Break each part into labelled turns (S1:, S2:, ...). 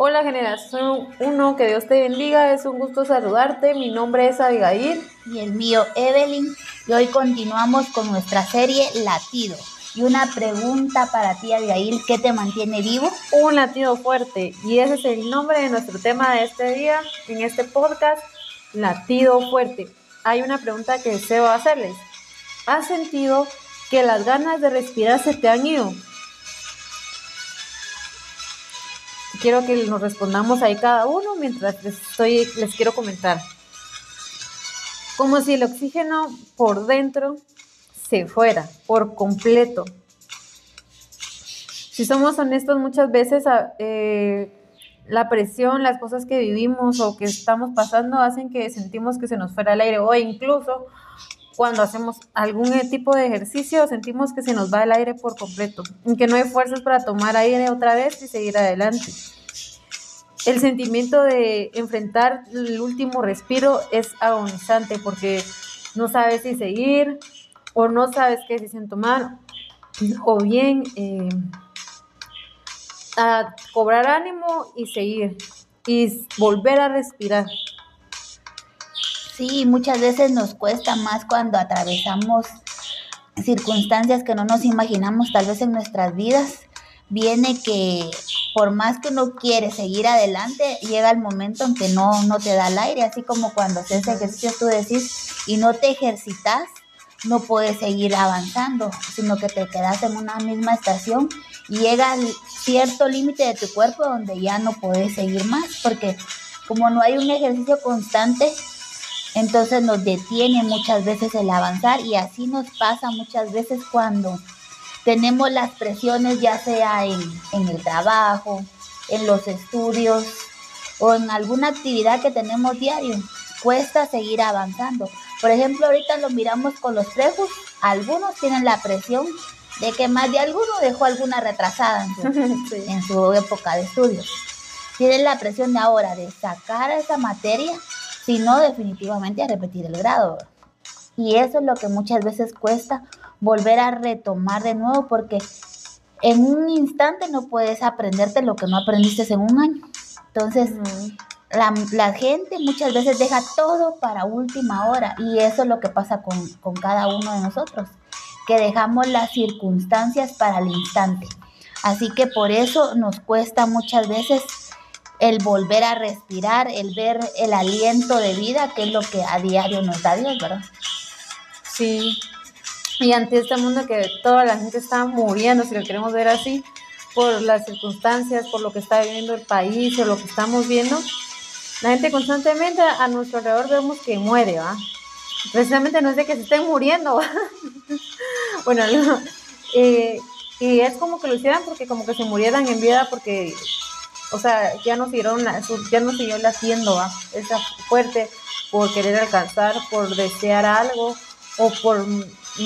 S1: Hola generación 1, que Dios te bendiga, es un gusto saludarte, mi nombre es Abigail.
S2: Y el mío Evelyn, y hoy continuamos con nuestra serie Latido. Y una pregunta para ti Abigail, ¿qué te mantiene vivo?
S1: Un latido fuerte, y ese es el nombre de nuestro tema de este día, en este podcast, Latido fuerte. Hay una pregunta que deseo hacerles. ¿Has sentido que las ganas de respirar se te han ido? Quiero que nos respondamos ahí cada uno mientras les, estoy, les quiero comentar. Como si el oxígeno por dentro se fuera por completo. Si somos honestos, muchas veces ah, eh, la presión, las cosas que vivimos o que estamos pasando hacen que sentimos que se nos fuera el aire o incluso cuando hacemos algún tipo de ejercicio sentimos que se nos va el aire por completo que no hay fuerzas para tomar aire otra vez y seguir adelante. El sentimiento de enfrentar el último respiro es agonizante porque no sabes si seguir o no sabes qué decisión tomar o bien eh, a cobrar ánimo y seguir y volver a respirar.
S2: Sí, muchas veces nos cuesta más cuando atravesamos circunstancias que no nos imaginamos tal vez en nuestras vidas. Viene que por más que uno quiere seguir adelante, llega el momento en que no, no te da el aire, así como cuando haces ejercicio tú decís y no te ejercitas, no puedes seguir avanzando, sino que te quedas en una misma estación y llega cierto límite de tu cuerpo donde ya no puedes seguir más, porque como no hay un ejercicio constante, entonces nos detiene muchas veces el avanzar y así nos pasa muchas veces cuando tenemos las presiones ya sea en, en el trabajo, en los estudios o en alguna actividad que tenemos diario. Cuesta seguir avanzando. Por ejemplo, ahorita lo miramos con los prejos. Algunos tienen la presión de que más de alguno dejó alguna retrasada en su, época de estudios. Tienen la presión de ahora de sacar esa materia si no definitivamente a repetir el grado. Y eso es lo que muchas veces cuesta volver a retomar de nuevo porque en un instante no puedes aprenderte lo que no aprendiste en un año. Entonces, la, la, gente muchas veces deja todo para última hora y eso es lo que pasa con, con cada uno de nosotros, que dejamos las circunstancias para el instante. Así que por eso nos cuesta muchas veces el volver a respirar, el ver el aliento de vida, que es lo que a diario nos da Dios, ¿verdad?
S1: Sí. Y ante este mundo que toda la gente está muriendo, si lo queremos ver así, por las circunstancias, por lo que está viviendo el país o lo que estamos viendo, la gente constantemente a nuestro alrededor vemos que muere, ¿va? Precisamente no es de que se estén muriendo, bueno, eh, y es como que lo hicieran porque como que se murieran en vida porque o sea, ya no siguieron, ya no siguió latiendo ¿va? esa fuerte por querer alcanzar, por desear algo o por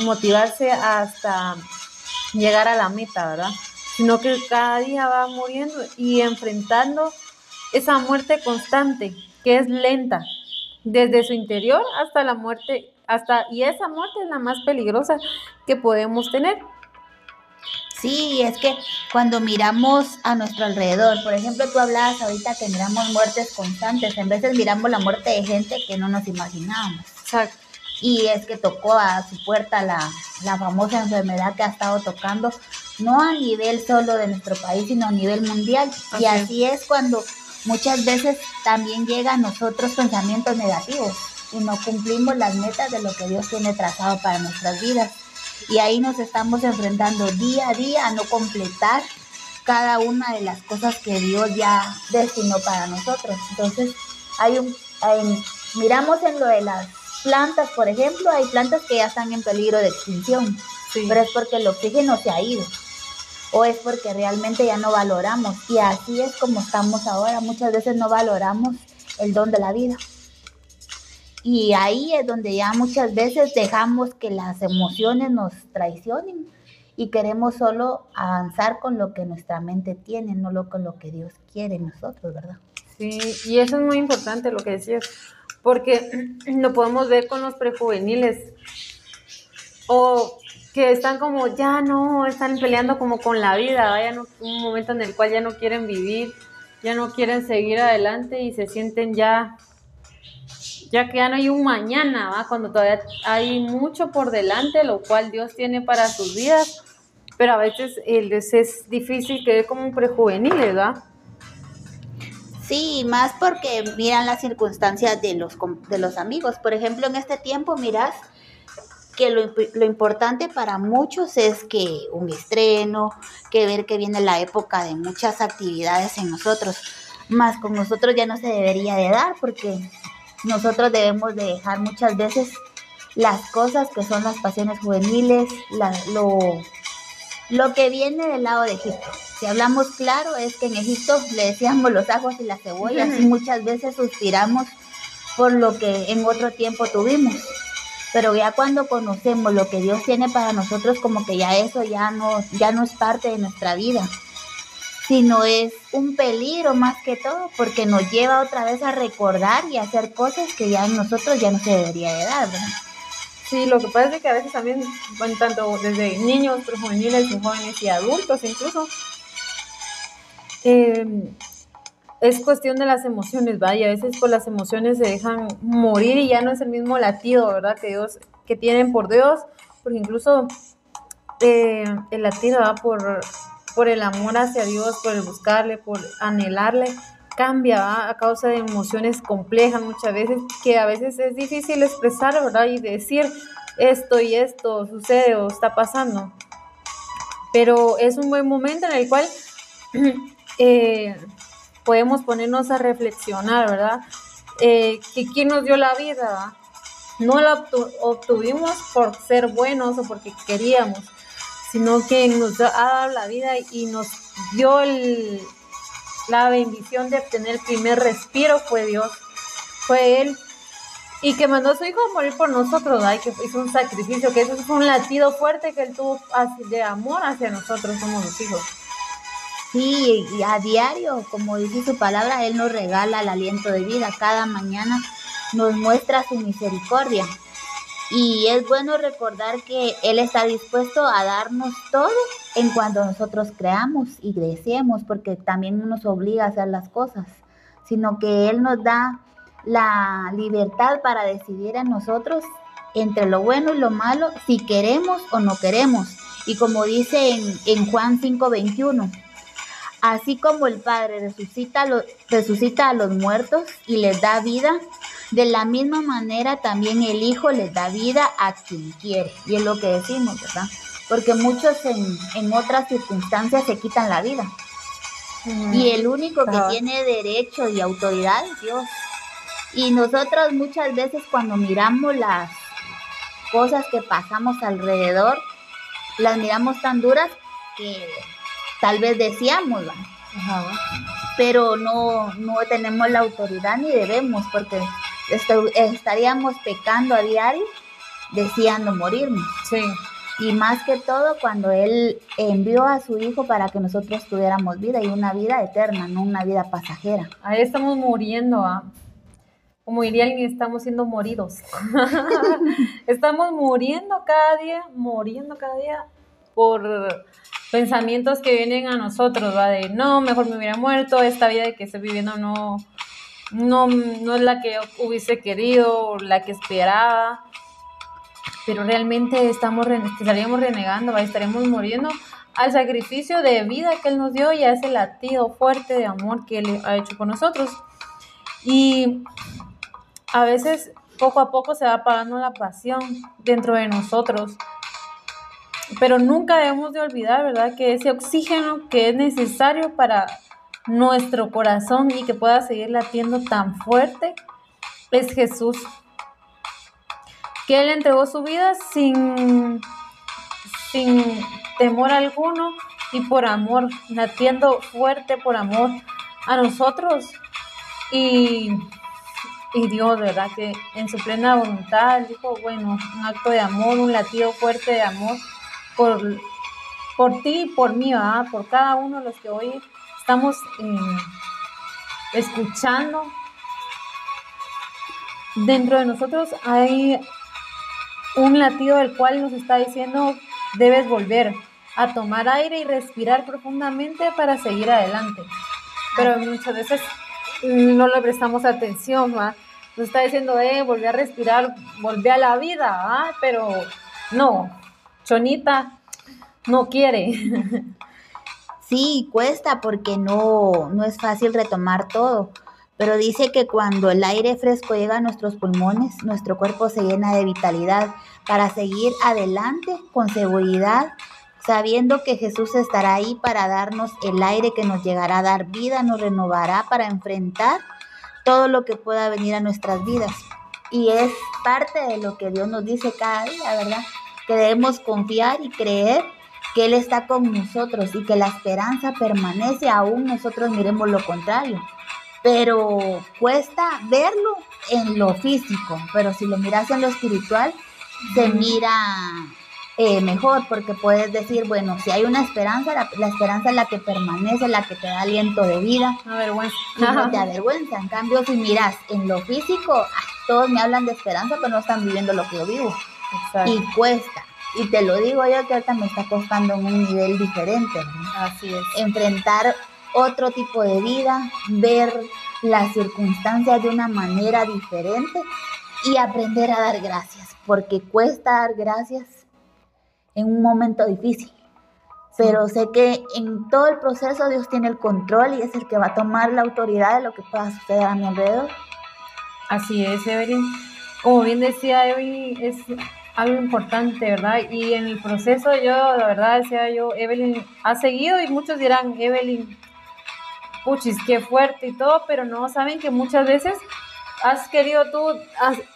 S1: motivarse hasta llegar a la meta, ¿verdad? Sino que cada día va muriendo y enfrentando esa muerte constante, que es lenta, desde su interior hasta la muerte, hasta, y esa muerte es la más peligrosa que podemos tener,
S2: Sí, es que cuando miramos a nuestro alrededor, por ejemplo, tú hablabas ahorita que miramos muertes constantes, en veces miramos la muerte de gente que no nos imaginábamos.
S1: Exacto.
S2: Y es que tocó a su puerta la, la famosa enfermedad que ha estado tocando, no a nivel solo de nuestro país, sino a nivel mundial. Y así es cuando muchas veces también llegan a nosotros pensamientos negativos y no cumplimos las metas de lo que Dios tiene trazado para nuestras vidas. Y ahí nos estamos enfrentando día a día a no completar cada una de las cosas que Dios ya destinó para nosotros. Entonces, hay un, miramos en lo de las plantas, por ejemplo, hay plantas que ya están en peligro de extinción, pero es porque el oxígeno se ha ido o es porque realmente ya no valoramos. Y así es como estamos ahora, muchas veces no valoramos el don de la vida. Y ahí es donde ya muchas veces dejamos que las emociones nos traicionen y queremos solo avanzar con lo que nuestra mente tiene, no lo con lo que Dios quiere nosotros, ¿verdad?
S1: Sí, y eso es muy importante lo que decías, porque lo podemos ver con los prejuveniles o que están como ya no, están peleando como con la vida, vayan un momento en el cual ya no quieren vivir ya no quieren seguir adelante y se sienten ya, ya que ya no hay un mañana, ¿va? cuando todavía hay mucho por delante, lo cual Dios tiene para sus vidas, pero a veces es difícil que como un prejuvenil, ¿verdad?
S2: Sí, más porque miran las circunstancias de los, de los amigos. Por ejemplo, en este tiempo, miras que lo, lo, importante para muchos es que un estreno, que ver que viene la época de muchas actividades en nosotros, más con nosotros ya no se debería de dar porque nosotros debemos de dejar muchas veces las cosas que son las pasiones juveniles, lo, lo que viene del lado de Egipto. Si hablamos claro, es que en Egipto le decíamos los ajos y las cebollas y muchas veces suspiramos por lo que en otro tiempo tuvimos. Pero ya cuando conocemos lo que Dios tiene para nosotros, como que ya eso ya no, ya no es parte de nuestra vida, sino es un peligro más que todo, porque nos lleva otra vez a recordar y a hacer cosas que ya en nosotros ya no se debería de dar, ¿verdad?
S1: Sí, lo que pasa es que a veces también, bueno, tanto desde niños, juveniles y jóvenes y adultos incluso, eh, es cuestión de las emociones, ¿vale? a veces pues las emociones se dejan morir y ya no es el mismo latido, ¿verdad? Que Dios, que tienen por Dios, porque incluso eh, el latido va por, por el amor hacia Dios, por el buscarle, por anhelarle, cambia a causa de emociones complejas muchas veces, que a veces es difícil expresar, ¿verdad? Y decir esto y esto sucede o está pasando. Pero es un buen momento en el cual eh, podemos ponernos a reflexionar, ¿verdad? Eh, quién nos dio la vida, no la obtuvimos por ser buenos o porque queríamos, sino que nos ha dado la vida y nos dio la bendición de obtener el primer respiro, fue Dios, fue Él. Y que mandó a su hijo a morir por nosotros, ¿verdad? que hizo un sacrificio, que eso fue un latido fuerte que él tuvo de amor hacia nosotros como los hijos.
S2: Y a diario, como dice su palabra, Él nos regala el aliento de vida. Cada mañana nos muestra su misericordia. Y es bueno recordar que Él está dispuesto a darnos todo en cuanto nosotros creamos y deseemos, porque también nos obliga a hacer las cosas, sino que Él nos da la libertad para decidir en nosotros entre lo bueno y lo malo, si queremos o no queremos. Y como dice en, en Juan 5:21, Así como el Padre resucita, resucita a los muertos y les da vida, de la misma manera también el Hijo les da vida a quien quiere. Y es lo que decimos, ¿verdad? Porque muchos en, otras circunstancias se quitan la vida. Y el único que tiene derecho y autoridad es Dios. Y nosotros muchas veces cuando miramos las cosas que pasamos alrededor, las miramos tan duras que tal vez decíamos, pero no, no tenemos la autoridad ni debemos, porque estaríamos pecando a diario deseando morirnos.
S1: Sí.
S2: Y más que todo cuando Él envió a su Hijo para que nosotros tuviéramos vida y una vida eterna, no una vida pasajera.
S1: Ahí estamos muriendo, ¿ah? como diría alguien, estamos siendo moridos. estamos muriendo cada día, muriendo cada día por pensamientos que vienen a nosotros, va de no, mejor me hubiera muerto, esta vida que estoy viviendo no, no, no es la que hubiese querido, la que esperaba, pero realmente estamos, estaríamos renegando, ¿va? estaremos muriendo al sacrificio de vida que Él nos dio y a ese latido fuerte de amor que Él ha hecho con nosotros. Y a veces poco a poco se va apagando la pasión dentro de nosotros pero nunca debemos de olvidar, ¿verdad? Que ese oxígeno que es necesario para nuestro corazón y que pueda seguir latiendo tan fuerte es Jesús. Que Él entregó su vida sin, sin temor alguno y por amor, latiendo fuerte por amor a nosotros. Y, y Dios, ¿verdad? Que en su plena voluntad dijo, bueno, un acto de amor, un latido fuerte de amor por, por ti y por mí, por cada uno de los que hoy estamos eh, escuchando. Dentro de nosotros hay un latido del cual nos está diciendo, debes volver a tomar aire y respirar profundamente para seguir adelante. pero muchas veces no le prestamos atención, ¿va? Nos está diciendo, eh, volví a respirar, volví a la vida, ¿ah? Pero no, Chonita no quiere.
S2: Sí, cuesta porque no, no es fácil retomar todo. Pero dice que cuando el aire fresco llega a nuestros pulmones, nuestro cuerpo se llena de vitalidad para seguir adelante con seguridad, sabiendo que Jesús estará ahí para darnos el aire que nos llegará a dar vida, nos renovará para enfrentar todo lo que pueda venir a nuestras vidas. Y es parte de lo que Dios nos dice cada día, ¿verdad? Que debemos confiar y creer que Él está con nosotros y que la esperanza permanece aún nosotros miremos lo contrario. Pero cuesta verlo en lo físico, pero si lo miras en lo espiritual, se mira eh, mejor porque puedes decir, bueno, si hay una esperanza, la, esperanza es la que permanece, la que te da aliento de vida.
S1: Avergüenza.
S2: no te avergüenza. En cambio, si miras en lo físico, ah, todos me hablan de esperanza, pero no están viviendo lo que yo vivo. Y cuesta. Y te lo digo yo que ahorita me está costando en un nivel diferente.
S1: Así es.
S2: Enfrentar otro tipo de vida, ver las circunstancias de una manera diferente y aprender a dar gracias, porque cuesta dar gracias en un momento difícil. Pero sé que en todo el proceso Dios tiene el control y es el que va a tomar la autoridad de lo que pueda suceder a mi alrededor.
S1: Así es, Evelyn. Como bien decía Evelyn, es algo importante, ¿verdad? Y en el proceso yo, la verdad, decía yo, Evelyn ha seguido y muchos dirán, Evelyn, puchis, qué fuerte y todo, pero no saben que muchas veces has querido tú,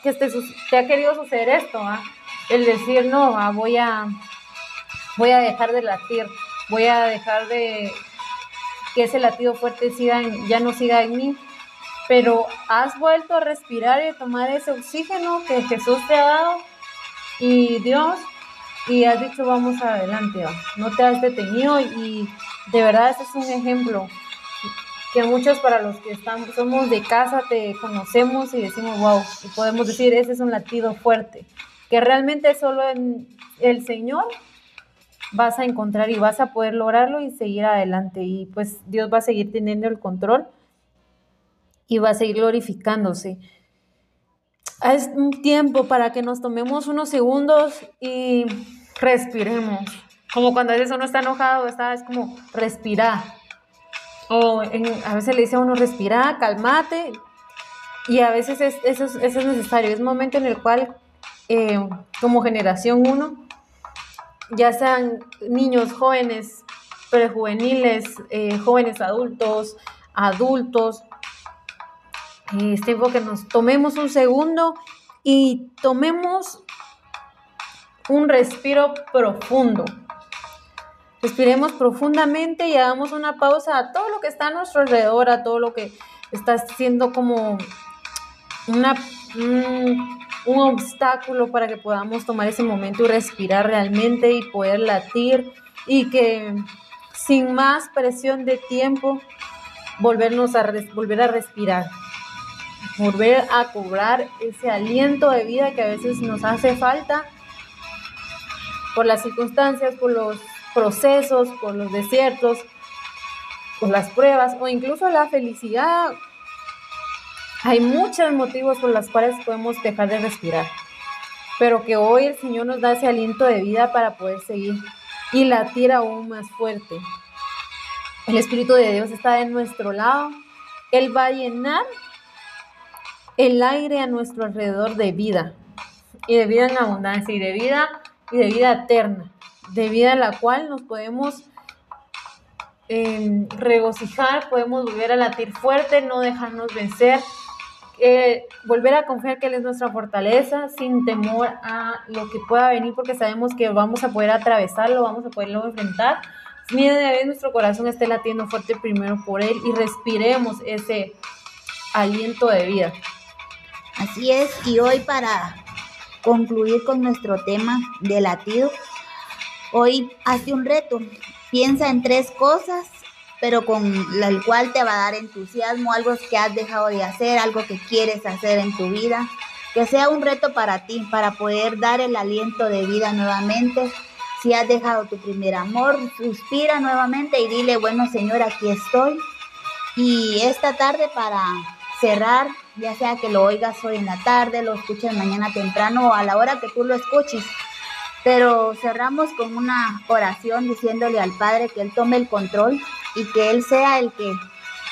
S1: que te, ha querido suceder esto, ¿ah? el decir, no, ah, voy, a, voy a dejar de latir, voy a dejar de que ese latido fuerte siga ya no siga en mí, pero has vuelto a respirar y a tomar ese oxígeno que Jesús te ha dado y Dios, y has dicho vamos adelante, no te has detenido y de verdad ese es un ejemplo que muchos para los que estamos, somos de casa te conocemos y decimos, wow, y podemos decir, ese es un latido fuerte, que realmente solo en el Señor vas a encontrar y vas a poder lograrlo y seguir adelante. Y pues Dios va a seguir teniendo el control y va a seguir glorificándose. Es un tiempo para que nos tomemos unos segundos y respiremos. Como cuando a veces uno está enojado, está, es como respirar o a veces le dice a uno, respira, calmate. Y a veces es, eso, es, necesario. Es un momento en el cual, eh, como generación 1, ya sean niños, jóvenes, prejuveniles, eh, jóvenes adultos, adultos, es tiempo que nos tomemos un segundo y tomemos un respiro profundo. Respiremos profundamente y hagamos una pausa a todo lo que está a nuestro alrededor, a todo lo que está siendo como una, un, un obstáculo para que podamos tomar ese momento y respirar realmente y poder latir y que sin más presión de tiempo volvernos a volver a respirar, volver a cobrar ese aliento de vida que a veces nos hace falta por las circunstancias, por los procesos, por los desiertos, por las pruebas o incluso la felicidad. Hay muchos motivos por los cuales podemos dejar de respirar, pero que hoy el Señor nos da ese aliento de vida para poder seguir y latir aún más fuerte. El Espíritu de Dios está de nuestro lado. Él va a llenar el aire a nuestro alrededor de vida y de vida en abundancia y de vida y de vida eterna de vida en la cual nos podemos em, regocijar, podemos volver a latir fuerte, no dejarnos vencer, eh, volver a confiar que Él es nuestra fortaleza sin temor a lo que pueda venir porque sabemos que vamos a poder atravesarlo, vamos a poderlo enfrentar. Ni de vez nuestro corazón esté latiendo fuerte primero por Él y respiremos ese aliento de vida.
S2: Así es, y hoy para concluir con nuestro tema de latido, Hoy hace un reto. Piensa en tres cosas, pero con el cual te va a dar entusiasmo, algo que has dejado de hacer, algo que quieres hacer en tu vida. Que sea un reto para ti, para poder dar el aliento de vida nuevamente. Si has dejado tu primer amor, suspira nuevamente y dile, bueno Señor, aquí estoy. Y esta tarde para cerrar, ya sea que lo oigas hoy en la tarde, lo escuches mañana temprano o a la hora que tú lo escuches, pero cerramos con una oración diciéndole al Padre que Él tome el control y que Él sea el que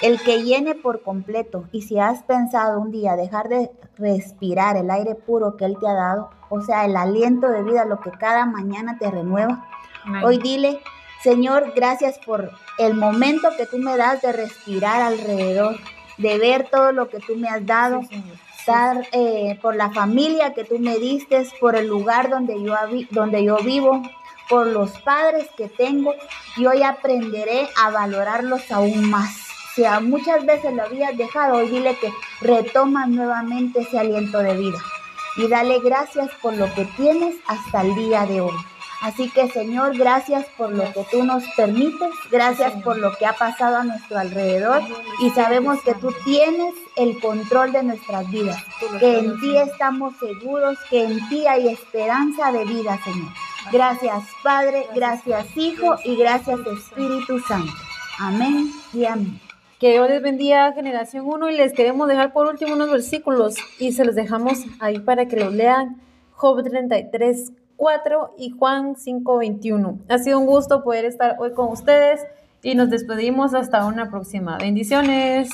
S2: el que llene por completo. Y si has pensado un día dejar de respirar el aire puro que Él te ha dado, o sea, el aliento de vida, lo que cada mañana te renueva, hoy dile, Señor, gracias por el momento que tú me das de respirar alrededor, de ver todo lo que tú me has dado, estar eh, por la familia que tú me diste, por el lugar donde yo, donde yo vivo, por los padres que tengo, y hoy aprenderé a valorarlos aún más. Sea muchas veces lo habías dejado, hoy dile que retoma nuevamente ese aliento de vida. Y dale gracias por lo que tienes hasta el día de hoy. Así que Señor, gracias por lo que tú nos permites, gracias por lo que ha pasado a nuestro alrededor y sabemos que tú tienes el control de nuestras vidas, que en ti estamos seguros, que en ti hay esperanza de vida, Señor. Gracias Padre, gracias Hijo y gracias Espíritu Santo. Amén y amén.
S1: Que Dios les bendiga generación 1 y les queremos dejar por último unos versículos y se los dejamos ahí para que los lean. Job 33, 4 y Juan 5, 21. Ha sido un gusto poder estar hoy con ustedes y nos despedimos hasta una próxima. Bendiciones.